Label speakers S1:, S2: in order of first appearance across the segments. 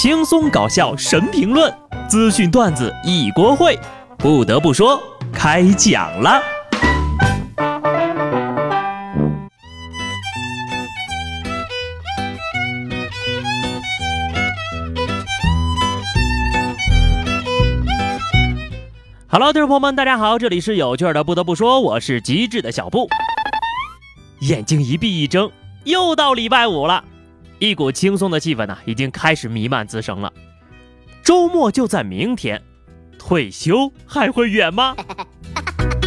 S1: 轻松搞笑神评论，资讯段子一锅烩。不得不说，开讲了。Hello，听众朋友们，大家好，这里是有趣的。不得不说，我是机智的小布。眼睛一闭一睁，又到礼拜五了。一股轻松的气氛呢，已经开始弥漫滋生了。周末就在明天，退休还会远吗？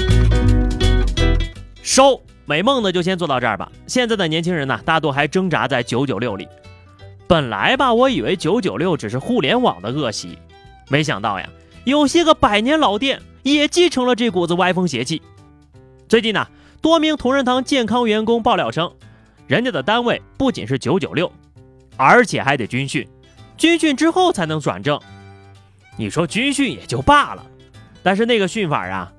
S1: 收美梦呢，就先做到这儿吧。现在的年轻人呢，大多还挣扎在九九六里。本来吧，我以为九九六只是互联网的恶习，没想到呀，有些个百年老店也继承了这股子歪风邪气。最近呢，多名同仁堂健康员工爆料称，人家的单位不仅是九九六。而且还得军训，军训之后才能转正。你说军训也就罢了，但是那个训法啊，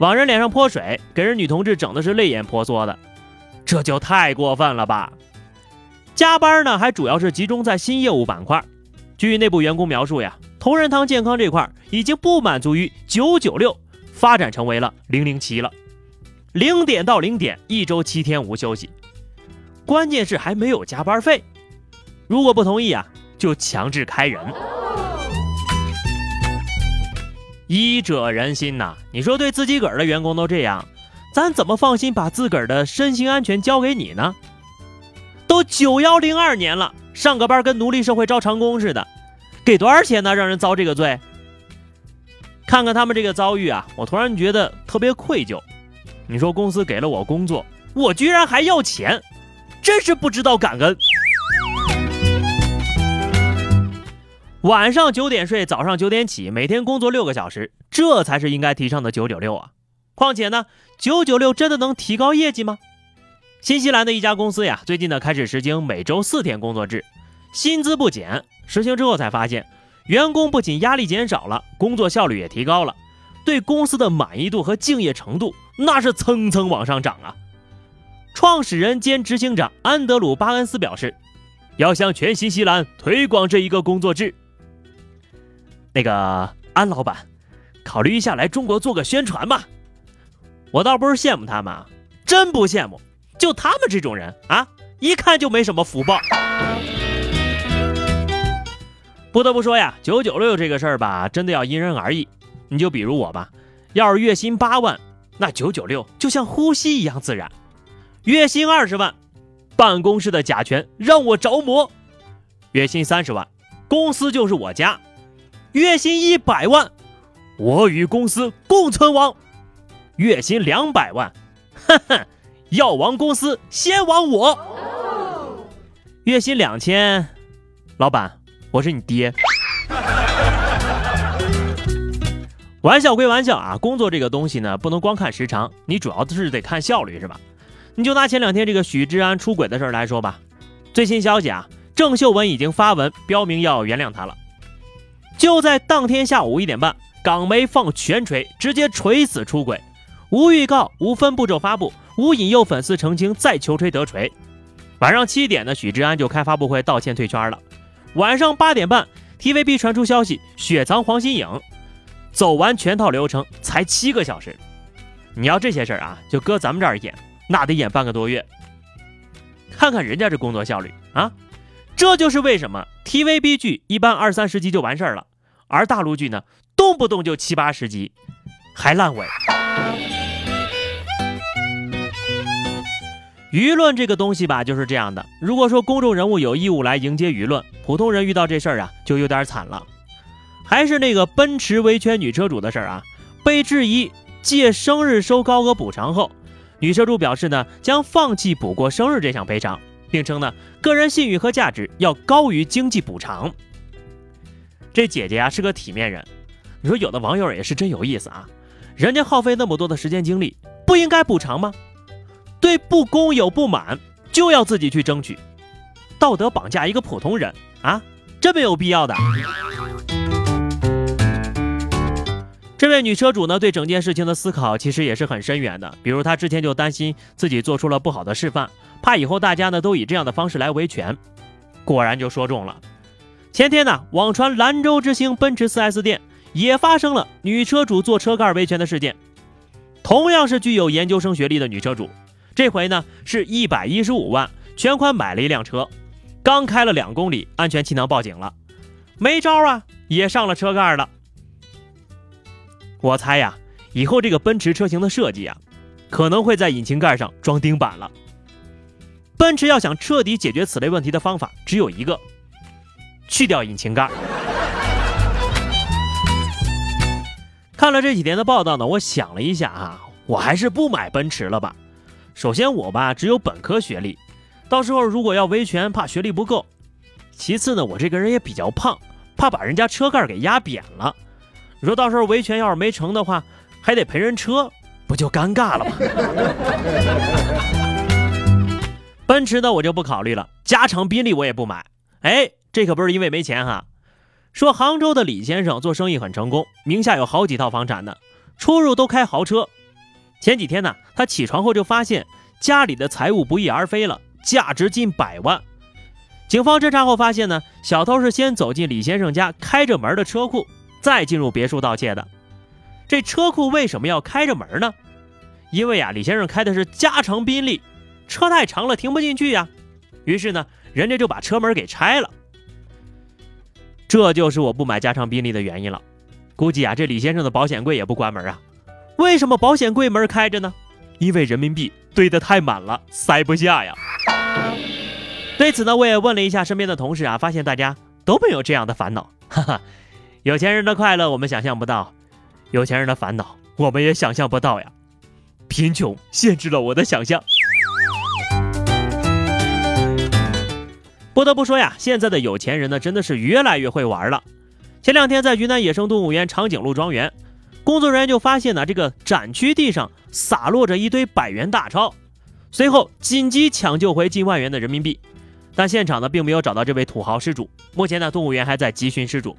S1: 往人脸上泼水，给人女同志整的是泪眼婆娑的，这就太过分了吧？加班呢，还主要是集中在新业务板块。据内部员工描述呀，同仁堂健康这块已经不满足于九九六，发展成为了零零七了，零点到零点，一周七天无休息，关键是还没有加班费。如果不同意啊，就强制开人。医者仁心呐，你说对自己个儿的员工都这样，咱怎么放心把自个儿的身心安全交给你呢？都九幺零二年了，上个班跟奴隶社会招长工似的，给多少钱呢？让人遭这个罪？看看他们这个遭遇啊，我突然觉得特别愧疚。你说公司给了我工作，我居然还要钱，真是不知道感恩。晚上九点睡，早上九点起，每天工作六个小时，这才是应该提倡的九九六啊！况且呢，九九六真的能提高业绩吗？新西兰的一家公司呀，最近呢开始实行每周四天工作制，薪资不减。实行之后才发现，员工不仅压力减少了，工作效率也提高了，对公司的满意度和敬业程度那是蹭蹭往上涨啊！创始人兼执行长安德鲁·巴恩斯表示，要向全新西兰推广这一个工作制。那个安老板，考虑一下来中国做个宣传吧。我倒不是羡慕他们，真不羡慕。就他们这种人啊，一看就没什么福报。不得不说呀，九九六这个事儿吧，真的要因人而异。你就比如我吧，要是月薪八万，那九九六就像呼吸一样自然；月薪二十万，办公室的甲醛让我着魔；月薪三十万，公司就是我家。月薪一百万，我与公司共存亡；月薪两百万，哈哈，要亡公司先亡我；月薪两千，老板，我是你爹。玩笑归玩笑啊，工作这个东西呢，不能光看时长，你主要是得看效率，是吧？你就拿前两天这个许志安出轨的事儿来说吧，最新消息啊，郑秀文已经发文标明要原谅他了。就在当天下午一点半，港媒放全锤，直接锤死出轨，无预告，无分步骤发布，无引诱粉丝澄清，再求锤得锤。晚上七点呢，许志安就开发布会道歉退圈了。晚上八点半，TVB 传出消息，雪藏黄心颖，走完全套流程才七个小时。你要这些事儿啊，就搁咱们这儿演，那得演半个多月。看看人家这工作效率啊！这就是为什么 TVB 剧一般二三十集就完事儿了，而大陆剧呢，动不动就七八十集，还烂尾。舆论这个东西吧，就是这样的。如果说公众人物有义务来迎接舆论，普通人遇到这事儿啊，就有点惨了。还是那个奔驰维权女车主的事儿啊，被质疑借生日收高额补偿后，女车主表示呢，将放弃补过生日这项赔偿。并称呢，个人信誉和价值要高于经济补偿。这姐姐啊是个体面人，你说有的网友也是真有意思啊，人家耗费那么多的时间精力，不应该补偿吗？对不公有不满就要自己去争取，道德绑架一个普通人啊，真没有必要的。位女车主呢，对整件事情的思考其实也是很深远的。比如她之前就担心自己做出了不好的示范，怕以后大家呢都以这样的方式来维权。果然就说中了。前天呢，网传兰州之星奔驰 4S 店也发生了女车主坐车盖维权的事件，同样是具有研究生学历的女车主，这回呢是一百一十五万全款买了一辆车，刚开了两公里，安全气囊报警了，没招啊，也上了车盖了。我猜呀，以后这个奔驰车型的设计啊，可能会在引擎盖上装钉板了。奔驰要想彻底解决此类问题的方法只有一个，去掉引擎盖。看了这几天的报道呢，我想了一下啊，我还是不买奔驰了吧。首先我吧只有本科学历，到时候如果要维权，怕学历不够。其次呢，我这个人也比较胖，怕把人家车盖给压扁了。你说到时候维权要是没成的话，还得赔人车，不就尴尬了吗？奔驰的我就不考虑了，加长宾利我也不买。哎，这可不是因为没钱哈。说杭州的李先生做生意很成功，名下有好几套房产呢，出入都开豪车。前几天呢，他起床后就发现家里的财物不翼而飞了，价值近百万。警方侦查后发现呢，小偷是先走进李先生家开着门的车库，再进入别墅盗窃的。这车库为什么要开着门呢？因为啊，李先生开的是加长宾利。车太长了，停不进去呀。于是呢，人家就把车门给拆了。这就是我不买加长宾利的原因了。估计啊，这李先生的保险柜也不关门啊。为什么保险柜门开着呢？因为人民币堆得太满了，塞不下呀。对此呢，我也问了一下身边的同事啊，发现大家都没有这样的烦恼。哈哈，有钱人的快乐我们想象不到，有钱人的烦恼我们也想象不到呀。贫穷限制了我的想象。不得不说呀，现在的有钱人呢，真的是越来越会玩了。前两天在云南野生动物园长颈鹿庄园，工作人员就发现呢，这个展区地上洒落着一堆百元大钞，随后紧急抢救回近万元的人民币，但现场呢并没有找到这位土豪失主。目前呢，动物园还在急寻失主。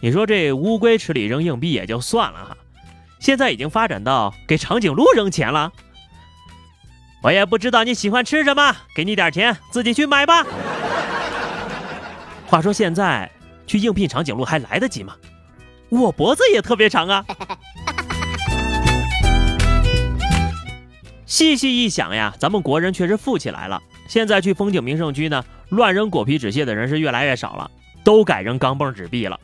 S1: 你说这乌龟池里扔硬币也就算了哈，现在已经发展到给长颈鹿扔钱了。我也不知道你喜欢吃什么，给你点钱，自己去买吧。话说现在去应聘长颈鹿还来得及吗？我脖子也特别长啊。细细一想呀，咱们国人确实富起来了。现在去风景名胜区呢，乱扔果皮纸屑的人是越来越少了，都改扔钢镚纸币了。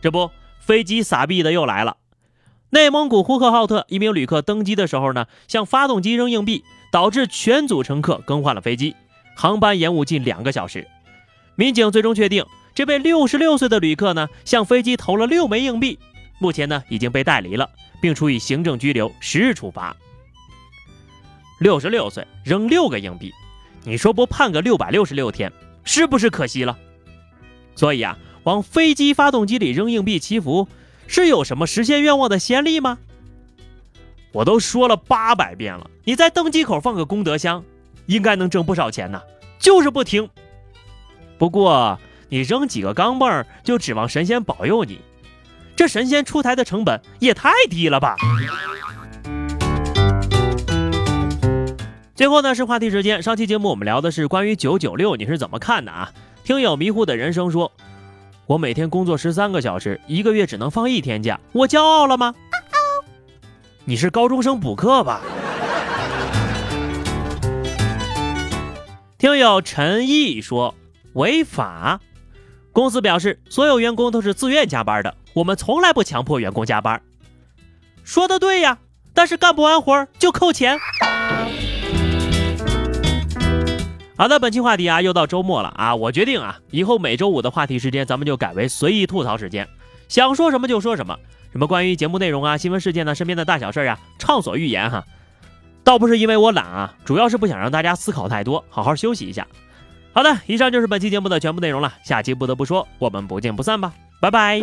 S1: 这不，飞机撒币的又来了。内蒙古呼和浩特一名旅客登机的时候呢，向发动机扔硬币。导致全组乘客更换了飞机，航班延误近两个小时。民警最终确定，这位六十六岁的旅客呢，向飞机投了六枚硬币，目前呢已经被带离了，并处以行政拘留十日处罚。六十六岁扔六个硬币，你说不判个六百六十六天，是不是可惜了？所以啊，往飞机发动机里扔硬币祈福，是有什么实现愿望的先例吗？我都说了八百遍了，你在登机口放个功德箱，应该能挣不少钱呢，就是不听。不过你扔几个钢镚就指望神仙保佑你，这神仙出台的成本也太低了吧？最后呢是话题时间，上期节目我们聊的是关于九九六，你是怎么看的啊？听友迷糊的人生说，我每天工作十三个小时，一个月只能放一天假，我骄傲了吗？你是高中生补课吧？听友陈毅说违法，公司表示所有员工都是自愿加班的，我们从来不强迫员工加班。说的对呀，但是干不完活就扣钱。好的，本期话题啊，又到周末了啊，我决定啊，以后每周五的话题时间咱们就改为随意吐槽时间，想说什么就说什么。什么关于节目内容啊、新闻事件呢、身边的大小事啊，畅所欲言哈。倒不是因为我懒啊，主要是不想让大家思考太多，好好休息一下。好的，以上就是本期节目的全部内容了。下期不得不说，我们不见不散吧，拜拜。